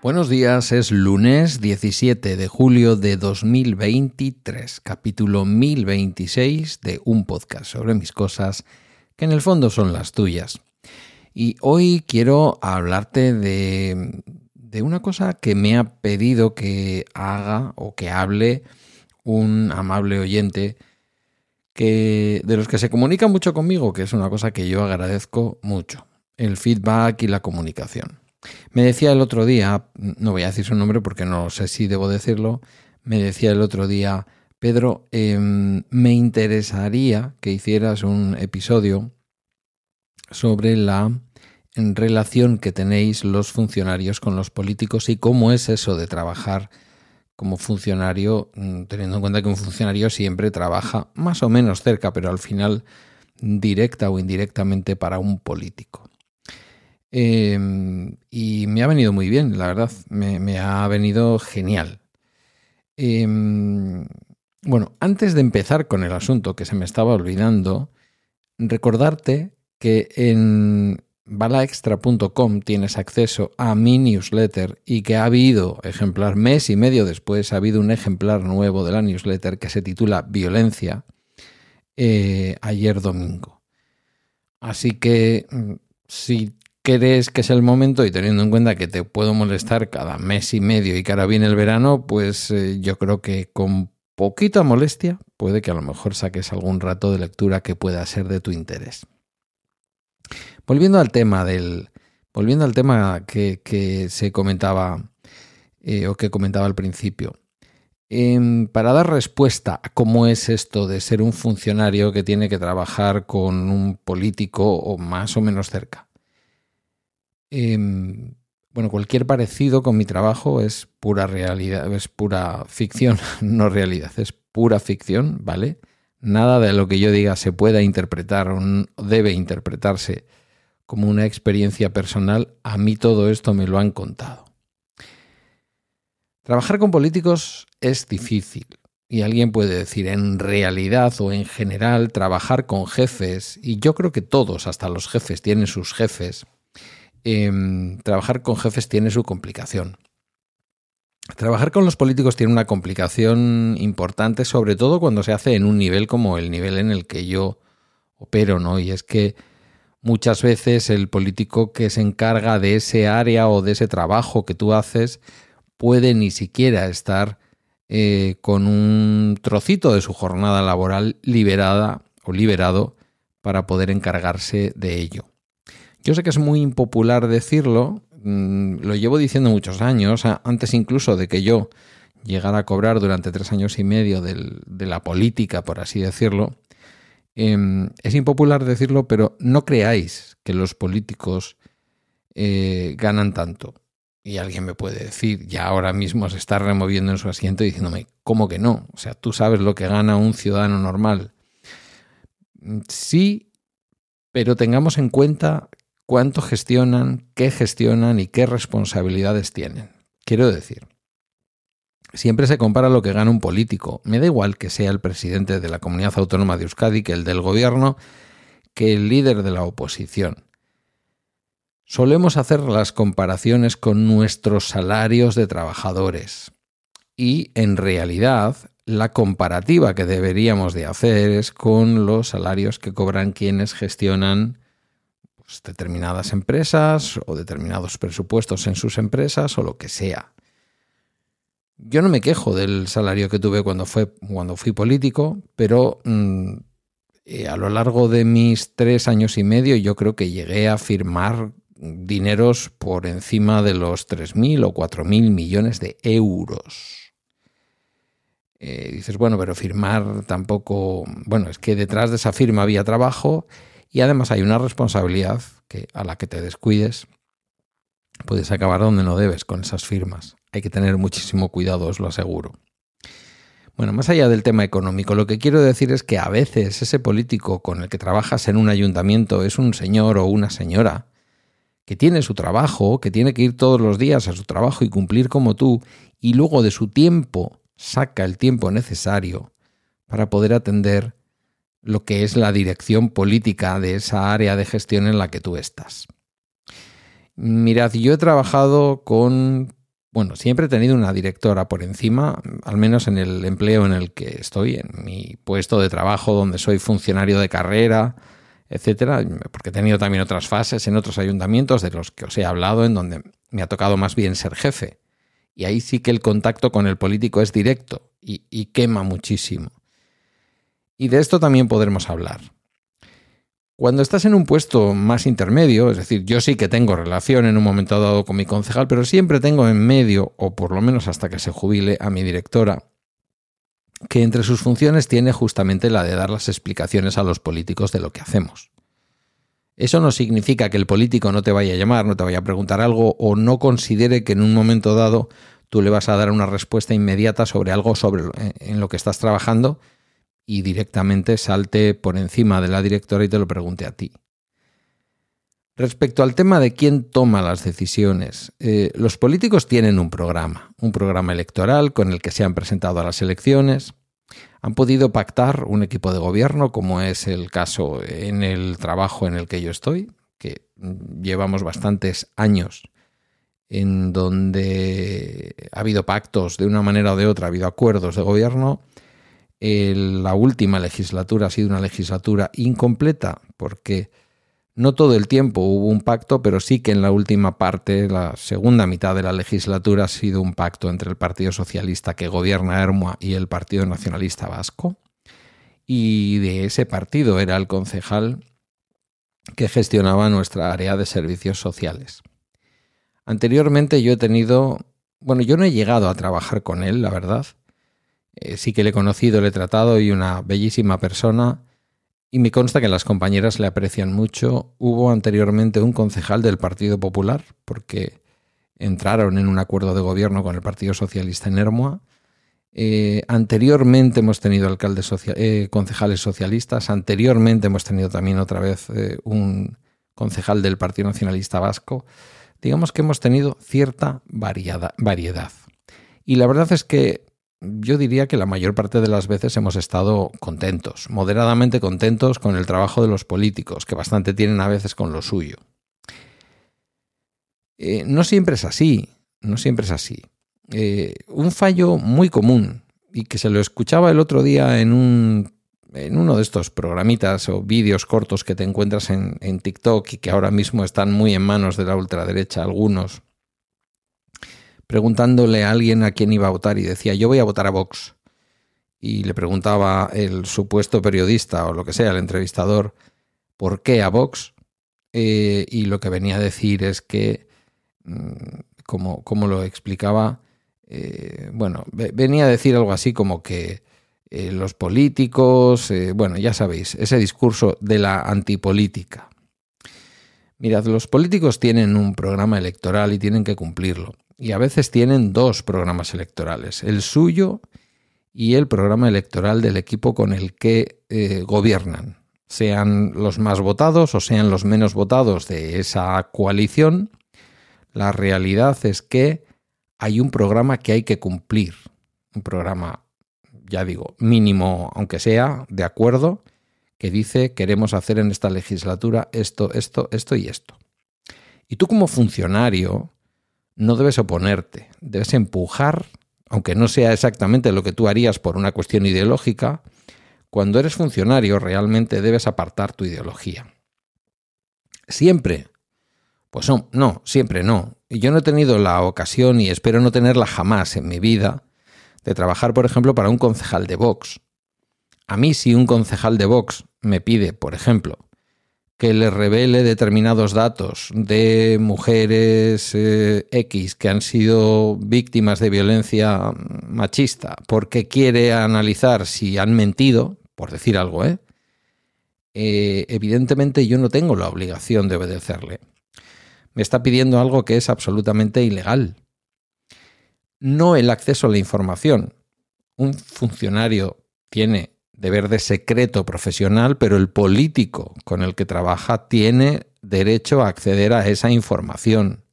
Buenos días, es lunes 17 de julio de 2023, capítulo 1026 de un podcast sobre mis cosas que en el fondo son las tuyas. Y hoy quiero hablarte de, de una cosa que me ha pedido que haga o que hable un amable oyente que de los que se comunica mucho conmigo, que es una cosa que yo agradezco mucho, el feedback y la comunicación. Me decía el otro día, no voy a decir su nombre porque no sé si debo decirlo, me decía el otro día, Pedro, em, me interesaría que hicieras un episodio sobre la relación que tenéis los funcionarios con los políticos y cómo es eso de trabajar como funcionario, mm, teniendo en cuenta que un funcionario siempre trabaja más o menos cerca, pero al final directa o indirectamente para un político. Em, y me ha venido muy bien, la verdad, me, ha venido genial. Em, bueno, antes de empezar con el asunto que se me estaba olvidando, recordarte que en balaextra.com tienes acceso a mi newsletter y que ha habido ejemplar mes y medio después, ha habido un ejemplar nuevo de la newsletter que se titula Violencia eh, ayer domingo. Así que mm, si crees que es el momento y teniendo en cuenta que te puedo molestar cada mes y medio y que ahora viene el verano, pues eh, yo creo que con poquita molestia puede que a lo mejor saques algún rato de lectura que pueda ser de tu interés. Volviendo al tema del. Volviendo al tema que, se comentaba eh, o que comentaba al principio. Em, para dar respuesta a cómo es esto de ser un funcionario que tiene que trabajar con un político o más o menos cerca. Em, bueno, cualquier parecido con mi trabajo es pura realidad, es pura ficción, no realidad, es pura ficción, ¿vale? Nada de lo que yo diga se pueda interpretar o debe interpretarse como una experiencia personal. A mí todo esto me lo han contado. Trabajar con políticos es difícil. Y alguien puede decir, en realidad o en general, trabajar con jefes, y yo creo que todos, hasta los jefes, tienen sus jefes, Em, trabajar con jefes tiene su complicación. Trabajar con los políticos tiene una complicación importante, sobre todo cuando se hace en un nivel como el nivel en el que yo opero, ¿no? Y es que muchas veces el político que se encarga de ese área o de ese trabajo que tú haces puede ni siquiera estar eh, con un trocito de su jornada laboral liberada o liberado para poder encargarse de ello. Yo sé que es muy impopular decirlo, mm, lo llevo diciendo muchos años, antes incluso de que yo llegara a cobrar durante tres años y medio de la política, por así decirlo. Em, es impopular decirlo, pero no creáis que los políticos eh, ganan tanto. Y alguien me puede decir, ya ahora mismo se está removiendo en su asiento diciéndome, ¿cómo que no? O sea, tú sabes lo que gana un ciudadano normal. Mm, sí, pero tengamos en cuenta cuánto gestionan, qué gestionan y qué responsabilidades tienen. Quiero decir, siempre se compara lo que gana un político. Me da igual que sea el presidente de la comunidad autónoma de Euskadi, que el del gobierno, que el líder de la oposición. Solemos hacer las comparaciones con nuestros salarios de trabajadores. Y en realidad, la comparativa que deberíamos de hacer es con los salarios que cobran quienes gestionan pues, determinadas empresas o determinados presupuestos en sus empresas o lo que sea. Yo no me quejo del salario que tuve cuando, fue, cuando fui político, pero mm, eh, a lo largo de mis tres años y medio yo creo que llegué a firmar dineros por encima de los 3.000 o 4.000 millones de euros. Eh, dices, bueno, pero firmar tampoco, bueno, es que detrás de esa firma había trabajo y además hay una responsabilidad que a la que te descuides puedes acabar donde no debes con esas firmas. Hay que tener muchísimo cuidado, os lo aseguro. Bueno, más allá del tema económico, lo que quiero decir es que a veces ese político con el que trabajas en un ayuntamiento es un señor o una señora que tiene su trabajo, que tiene que ir todos los días a su trabajo y cumplir como tú, y luego de su tiempo saca el tiempo necesario para poder atender lo que es la dirección política de esa área de gestión en la que tú estás. Mirad, yo he trabajado con, bueno, siempre he tenido una directora por encima, al menos en el empleo en el que estoy, en mi puesto de trabajo donde soy funcionario de carrera, etcétera, porque he tenido también otras fases en otros ayuntamientos de los que os he hablado, en donde me ha tocado más bien ser jefe. Y ahí sí que el contacto con el político es directo y, y quema muchísimo. Y de esto también podremos hablar. Cuando estás en un puesto más intermedio, es decir, yo sí que tengo relación en un momento dado con mi concejal, pero siempre tengo en medio, o por lo menos hasta que se jubile, a mi directora, que entre sus funciones tiene justamente la de dar las explicaciones a los políticos de lo que hacemos. Eso no significa que el político no te vaya a llamar, no te vaya a preguntar algo o no considere que en un momento dado tú le vas a dar una respuesta inmediata sobre algo sobre en lo que estás trabajando y directamente salte por encima de la directora y te lo pregunte a ti. Respecto al tema de quién toma las decisiones, eh, los políticos tienen un programa, un programa electoral con el que se han presentado a las elecciones, han podido pactar un equipo de gobierno, como es el caso en el trabajo en el que yo estoy, que llevamos bastantes años en donde ha habido pactos de una manera o de otra, ha habido acuerdos de gobierno la última legislatura ha sido una legislatura incompleta porque no todo el tiempo hubo un pacto, pero sí que en la última parte, la segunda mitad de la legislatura, ha sido un pacto entre el Partido Socialista que gobierna Hermoa y el Partido Nacionalista Vasco. Y de ese partido era el concejal que gestionaba nuestra área de servicios sociales. Anteriormente yo he tenido, bueno, yo no he llegado a trabajar con él, la verdad, eh, sí que le he conocido, le he tratado y una bellísima persona. Y me consta que las compañeras le aprecian mucho. Hubo anteriormente un concejal del Partido Popular, porque entraron en un acuerdo de gobierno con el Partido Socialista en Hermoa. Eh, anteriormente hemos tenido alcaldes eh, concejales socialistas. Anteriormente hemos tenido también otra vez un concejal del Partido Nacionalista Vasco. Digamos que hemos tenido cierta variedad. Y la verdad es que yo diría que la mayor parte de las veces hemos estado contentos, moderadamente contentos con el trabajo de los políticos, que bastante tienen a veces con lo suyo. Eh, no siempre es así, no siempre es así. Eh, un fallo muy común, y que se lo escuchaba el otro día en, un, en uno de estos programitas o vídeos cortos que te encuentras en, en TikTok y que ahora mismo están muy en manos de la ultraderecha, algunos, preguntándole a alguien a quién iba a votar y decía, yo voy a votar a Vox. Y le preguntaba el supuesto periodista o lo que sea, el entrevistador, ¿por qué a Vox? Eh, y lo que venía a decir es que, mm, como, como lo explicaba, eh, bueno, venía a decir algo así como que eh, los políticos, bueno, ya sabéis, ese discurso de la antipolítica. Mirad, los políticos tienen un programa electoral y tienen que cumplirlo y a veces tienen dos programas electorales, el suyo y el programa electoral del equipo con el que eh, gobiernan, sean los más votados o sean los menos votados de esa coalición. La realidad es que hay un programa que hay que cumplir, un programa, ya digo, mínimo, aunque sea, de acuerdo, que dice queremos hacer en esta legislatura esto, esto, esto y esto. Y tú como funcionario, no debes oponerte, debes empujar, aunque no sea exactamente lo que tú harías por una cuestión ideológica, cuando eres funcionario realmente debes apartar tu ideología. Siempre. Pues no, no, siempre no. Y yo no he tenido la ocasión y espero no tenerla jamás en mi vida de trabajar, por ejemplo, para un concejal de Vox. A mí si un concejal de Vox me pide, por ejemplo, que le revele determinados datos de mujeres eh, X que han sido víctimas de violencia machista porque quiere analizar si han mentido, por decir algo, ¿eh? ¿eh? evidentemente yo no tengo la obligación de obedecerle. Me está pidiendo algo que es absolutamente ilegal. No el acceso a la información. Un funcionario tiene deber de secreto profesional, pero el político con el que trabaja tiene derecho a acceder a esa información.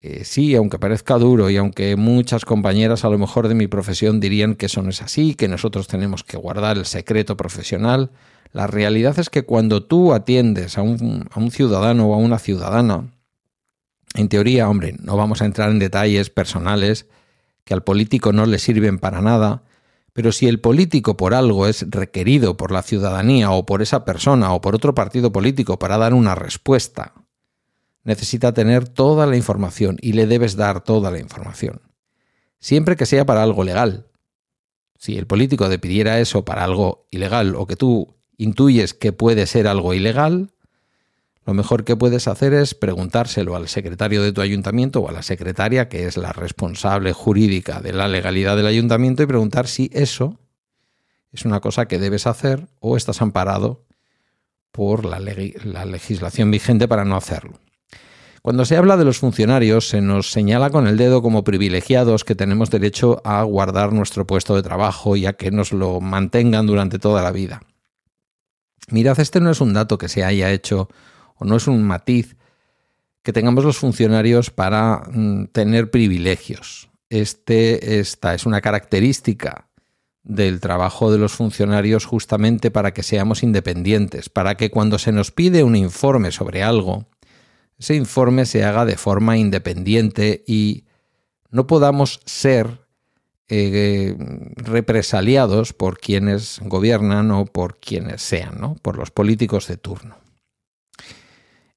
Eh, sí, aunque parezca duro y aunque muchas compañeras a lo mejor de mi profesión dirían que eso no es así, que nosotros tenemos que guardar el secreto profesional, la realidad es que cuando tú atiendes a un, a un ciudadano o a una ciudadana, en teoría, hombre, no vamos a entrar en detalles personales que al político no le sirven para nada, pero si el político por algo es requerido por la ciudadanía o por esa persona o por otro partido político para dar una respuesta necesita tener toda la información y le debes dar toda la información. Siempre que sea para algo legal. Si el político te pidiera eso para algo ilegal o que tú intuyes que puede ser algo ilegal, lo mejor que puedes hacer es preguntárselo al secretario de tu ayuntamiento o a la secretaria, que es la responsable jurídica de la legalidad del ayuntamiento, y preguntar si eso es una cosa que debes hacer o estás amparado por la, la legislación vigente para no hacerlo. Cuando se habla de los funcionarios, se nos señala con el dedo como privilegiados que tenemos derecho a guardar nuestro puesto de trabajo y a que nos lo mantengan durante toda la vida. Mirad, este no es un dato que se haya hecho o no es un matiz que tengamos los funcionarios para mm, tener privilegios. Este, esta es una característica del trabajo de los funcionarios justamente para que seamos independientes, para que cuando se nos pide un informe sobre algo, ese informe se haga de forma independiente y no podamos ser eh, represaliados por quienes gobiernan o por quienes sean, ¿no? por los políticos de turno.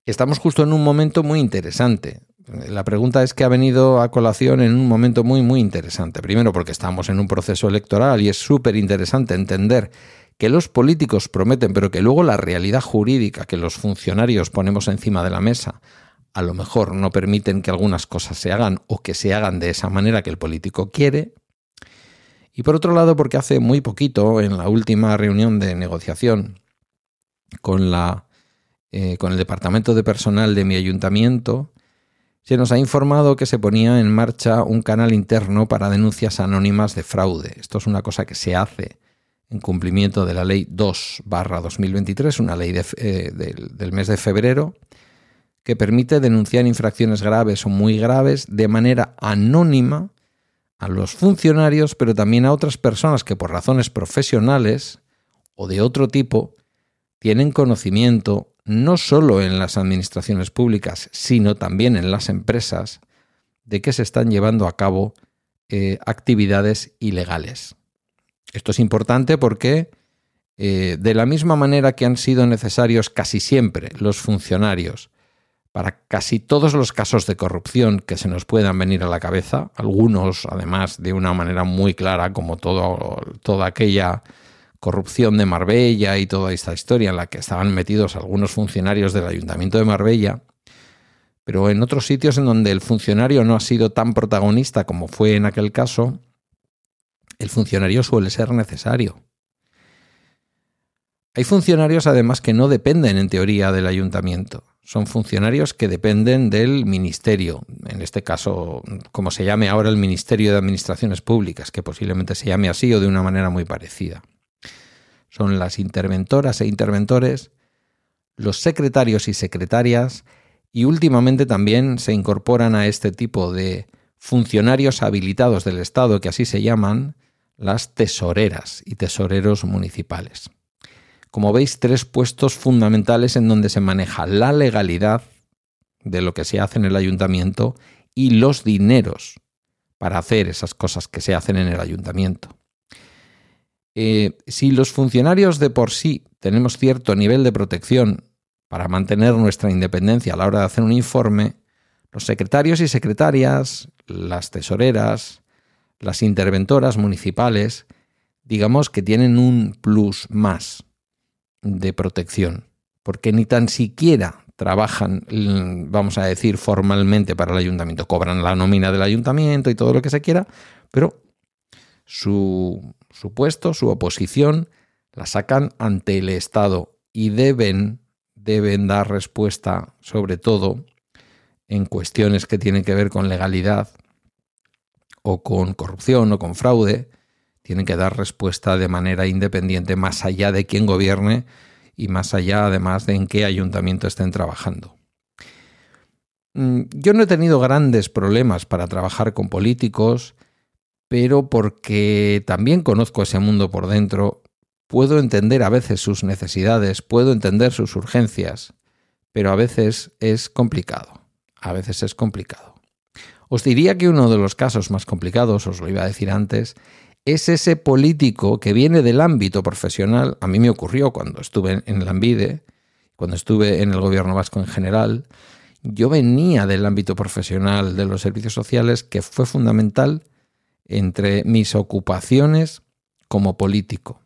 Estamos justo en un momento muy interesante. La pregunta es que ha venido a colación en un momento muy, muy interesante. Primero porque estamos en un proceso electoral y es súper interesante entender que los políticos prometen, pero que luego la realidad jurídica que los funcionarios ponemos encima de la mesa a lo mejor no permiten que algunas cosas se hagan o que se hagan de esa manera que el político quiere. Y por otro lado, porque hace muy poquito, en la última reunión de negociación con, la, eh, con el departamento de personal de mi ayuntamiento, se nos ha informado que se ponía en marcha un canal interno para denuncias anónimas de fraude. Esto es una cosa que se hace en cumplimiento de la ley 2 2023, una ley eh, del, mes de febrero, que permite denunciar infracciones graves o muy graves de manera anónima a los funcionarios, pero también a otras personas que por razones profesionales o de otro tipo tienen conocimiento no solo en las administraciones públicas, sino también en las empresas, de que se están llevando a cabo eh, actividades ilegales. Esto es importante porque eh, de la misma manera que han sido necesarios casi siempre los funcionarios para casi todos los casos de corrupción que se nos puedan venir a la cabeza, algunos además de una manera muy clara, como todo, toda aquella corrupción de Marbella y toda esta historia en la que estaban metidos algunos funcionarios del Ayuntamiento de Marbella, pero en otros sitios en donde el funcionario no ha sido tan protagonista como fue en aquel caso, el funcionario suele ser necesario. Hay funcionarios además que no dependen en teoría del ayuntamiento. Son funcionarios que dependen del ministerio, en este caso, como se llame ahora el Ministerio de Administraciones Públicas, que posiblemente se llame así o de una manera muy parecida. Son las interventoras e interventores, los secretarios y secretarias, y últimamente también se incorporan a este tipo de funcionarios habilitados del Estado, que así se llaman, las tesoreras y tesoreros municipales. Como veis, tres puestos fundamentales en donde se maneja la legalidad de lo que se hace en el ayuntamiento y los dineros para hacer esas cosas que se hacen en el ayuntamiento. Eh, si los funcionarios de por sí tenemos cierto nivel de protección para mantener nuestra independencia a la hora de hacer un informe, los secretarios y secretarias, las tesoreras, las interventoras municipales, digamos que tienen un plus más de protección, porque ni tan siquiera trabajan, vamos a decir, formalmente para el ayuntamiento, cobran la nómina del ayuntamiento y todo lo que se quiera, pero su, su puesto, su oposición, la sacan ante el Estado y deben, deben dar respuesta, sobre todo en cuestiones que tienen que ver con legalidad, o con corrupción o con fraude, tienen que dar respuesta de manera independiente más allá de quién gobierne y más allá además de en qué ayuntamiento estén trabajando. Mm, yo no he tenido grandes problemas para trabajar con políticos, pero porque también conozco ese mundo por dentro, puedo entender a veces sus necesidades, puedo entender sus urgencias, pero a veces es complicado, a veces es complicado. Os diría que uno de los casos más complicados, os lo iba a decir antes, es ese político que viene del ámbito profesional. A mí me ocurrió cuando estuve en el Ambide, cuando estuve en el gobierno vasco en general. Yo venía del ámbito profesional de los servicios sociales que fue fundamental entre mis ocupaciones como político.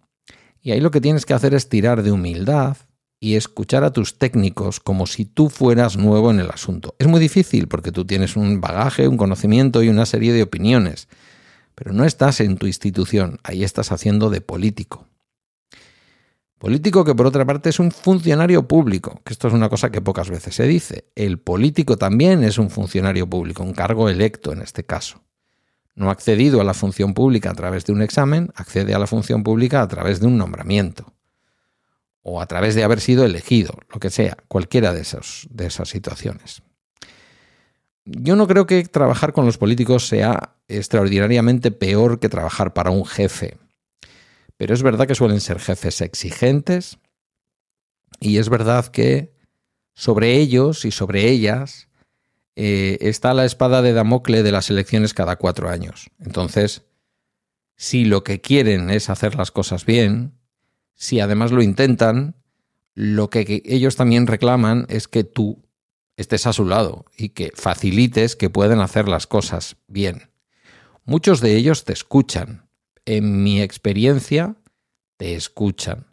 Y ahí lo que tienes que hacer es tirar de humildad y escuchar a tus técnicos como si tú fueras nuevo en el asunto. Es muy difícil porque tú tienes un bagaje, un conocimiento y una serie de opiniones pero no estás en tu institución, ahí estás haciendo de político. Político que por otra parte es un funcionario público, que esto es una cosa que pocas veces se dice. El político también es un funcionario público, un cargo electo en este caso. No ha accedido a la función pública a través de un examen, accede a la función pública a través de un nombramiento. O a través de haber sido elegido, lo que sea, cualquiera de, esos, de esas situaciones. Yo no creo que trabajar con los políticos sea extraordinariamente peor que trabajar para un jefe. Pero es verdad que suelen ser jefes exigentes y es verdad que sobre ellos y sobre ellas eh, está la espada de Damocle de las elecciones cada cuatro años. Entonces, si lo que quieren es hacer las cosas bien, si además lo intentan, lo que ellos también reclaman es que tú estés a su lado y que facilites que puedan hacer las cosas bien. Muchos de ellos te escuchan. En mi experiencia, te escuchan.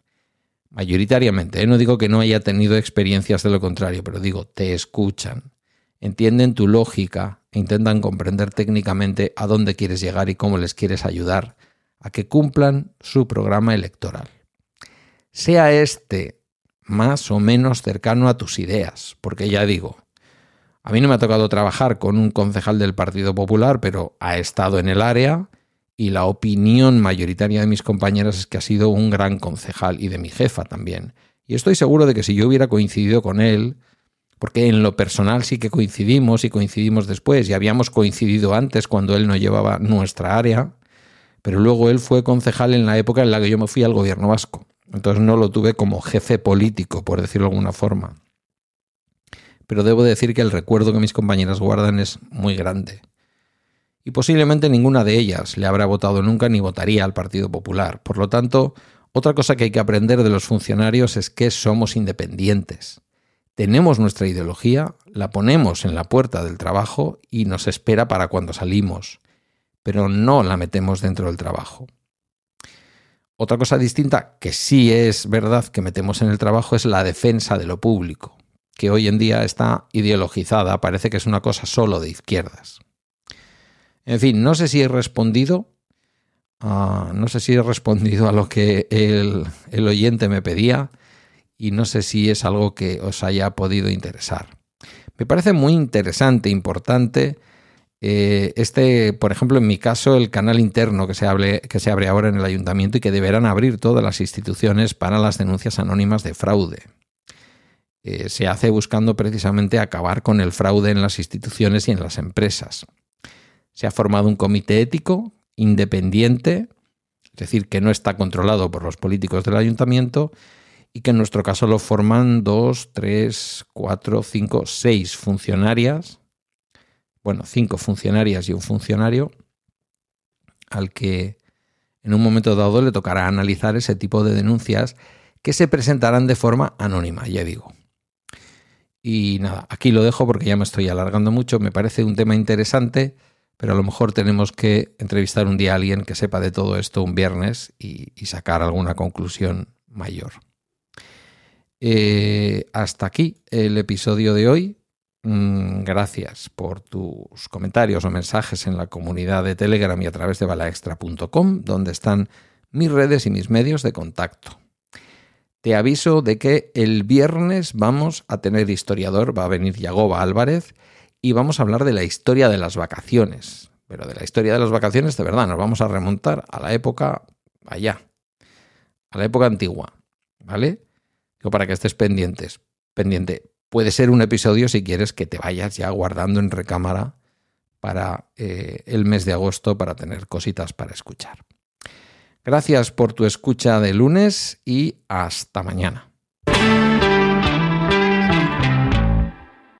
Mayoritariamente, ¿eh? no digo que no haya tenido experiencias de lo contrario, pero digo, te escuchan. Entienden tu lógica e intentan comprender técnicamente a dónde quieres llegar y cómo les quieres ayudar a que cumplan su programa electoral. Sea este más o menos cercano a tus ideas, porque ya digo, a mí no me ha tocado trabajar con un concejal del Partido Popular, pero ha estado en el área y la opinión mayoritaria de mis compañeras es que ha sido un gran concejal y de mi jefa también. Y estoy seguro de que si yo hubiera coincidido con él, porque en lo personal sí que coincidimos y coincidimos después, y habíamos coincidido antes cuando él no llevaba nuestra área, pero luego él fue concejal en la época en la que yo me fui al gobierno vasco. Entonces no lo tuve como jefe político, por decirlo de alguna forma. Pero debo decir que el recuerdo que mis compañeras guardan es muy grande. Y posiblemente ninguna de ellas le habrá votado nunca ni votaría al Partido Popular. Por lo tanto, otra cosa que hay que aprender de los funcionarios es que somos independientes. Tenemos nuestra ideología, la ponemos en la puerta del trabajo y nos espera para cuando salimos, pero no la metemos dentro del trabajo. Otra cosa distinta que sí es verdad que metemos en el trabajo es la defensa de lo público, que hoy en día está ideologizada, parece que es una cosa solo de izquierdas. En fin, no sé si he respondido, no sé si he respondido a lo que el, el oyente me pedía y no sé si es algo que os haya podido interesar. Me parece muy interesante, importante eh, este, por ejemplo, en mi caso, el canal interno que se, que se abre ahora en el ayuntamiento y que deberán abrir todas las instituciones para las denuncias anónimas de fraude. Eh, se hace buscando precisamente acabar con el fraude en las instituciones y en las empresas. Se ha formado un comité ético independiente, es decir, que no está controlado por los políticos del ayuntamiento y que en nuestro caso lo forman dos, tres, cuatro, cinco, seis funcionarias bueno, cinco funcionarias y un funcionario al que en un momento dado le tocará analizar ese tipo de denuncias que se presentarán de forma anónima, ya digo. Y nada, aquí lo dejo porque ya me estoy alargando mucho, me parece un tema interesante, pero a lo mejor tenemos que entrevistar un día a alguien que sepa de todo esto un viernes y, sacar alguna conclusión mayor. Eh, hasta aquí el episodio de hoy. Mm, gracias por tus comentarios o mensajes en la comunidad de Telegram y a través de balaextra.com, donde están mis redes y mis medios de contacto. Te aviso de que el viernes vamos a tener historiador, va a venir Yagoba Álvarez y vamos a hablar de la historia de las vacaciones. pero de la historia de las vacaciones, de verdad, nos vamos a remontar a la época allá, a la época antigua, ¿vale? Para que estés pendientes, pendiente. Puede ser un episodio si quieres que te vayas ya guardando en recámara para eh, el mes de agosto para tener cositas para escuchar. Gracias por tu escucha de lunes y hasta mañana.